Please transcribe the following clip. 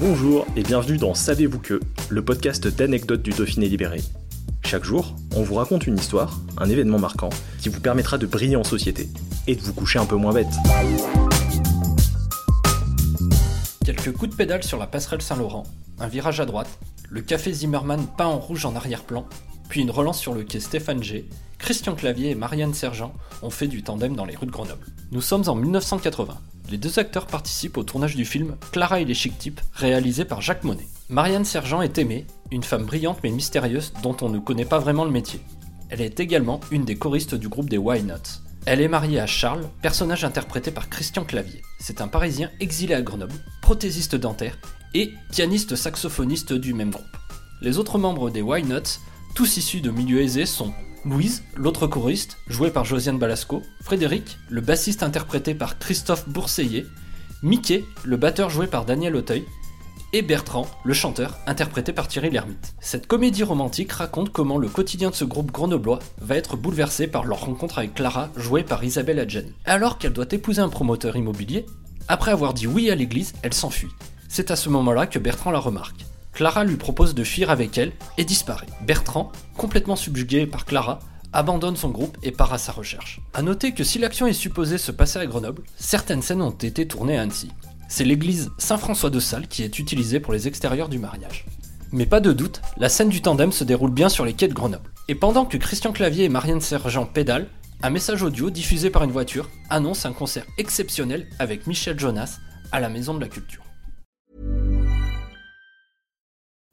Bonjour et bienvenue dans Savez-vous que, le podcast d'anecdotes du Dauphiné libéré. Chaque jour, on vous raconte une histoire, un événement marquant, qui vous permettra de briller en société et de vous coucher un peu moins bête. Quelques coups de pédale sur la passerelle Saint-Laurent, un virage à droite, le café Zimmermann peint en rouge en arrière-plan, puis une relance sur le quai Stéphane G, Christian Clavier et Marianne Sergent ont fait du tandem dans les rues de Grenoble. Nous sommes en 1980. Les deux acteurs participent au tournage du film Clara et les chic types, réalisé par Jacques Monet. Marianne Sergent est aimée, une femme brillante mais mystérieuse dont on ne connaît pas vraiment le métier. Elle est également une des choristes du groupe des Why Not. Elle est mariée à Charles, personnage interprété par Christian Clavier. C'est un Parisien exilé à Grenoble, prothésiste dentaire et pianiste saxophoniste du même groupe. Les autres membres des Why Not, tous issus de milieux aisés, sont Louise, l'autre choriste, jouée par Josiane Balasco, Frédéric, le bassiste interprété par Christophe Bourseillet, Mickey, le batteur joué par Daniel Auteuil, et Bertrand, le chanteur, interprété par Thierry Lhermitte. Cette comédie romantique raconte comment le quotidien de ce groupe grenoblois va être bouleversé par leur rencontre avec Clara, jouée par Isabelle Adjani. Alors qu'elle doit épouser un promoteur immobilier, après avoir dit oui à l'église, elle s'enfuit. C'est à ce moment-là que Bertrand la remarque. Clara lui propose de fuir avec elle et disparaît. Bertrand, complètement subjugué par Clara, abandonne son groupe et part à sa recherche. A noter que si l'action est supposée se passer à Grenoble, certaines scènes ont été tournées à Annecy. C'est l'église Saint-François de Sales qui est utilisée pour les extérieurs du mariage. Mais pas de doute, la scène du tandem se déroule bien sur les quais de Grenoble. Et pendant que Christian Clavier et Marianne Sergent pédalent, un message audio diffusé par une voiture annonce un concert exceptionnel avec Michel Jonas à la Maison de la Culture.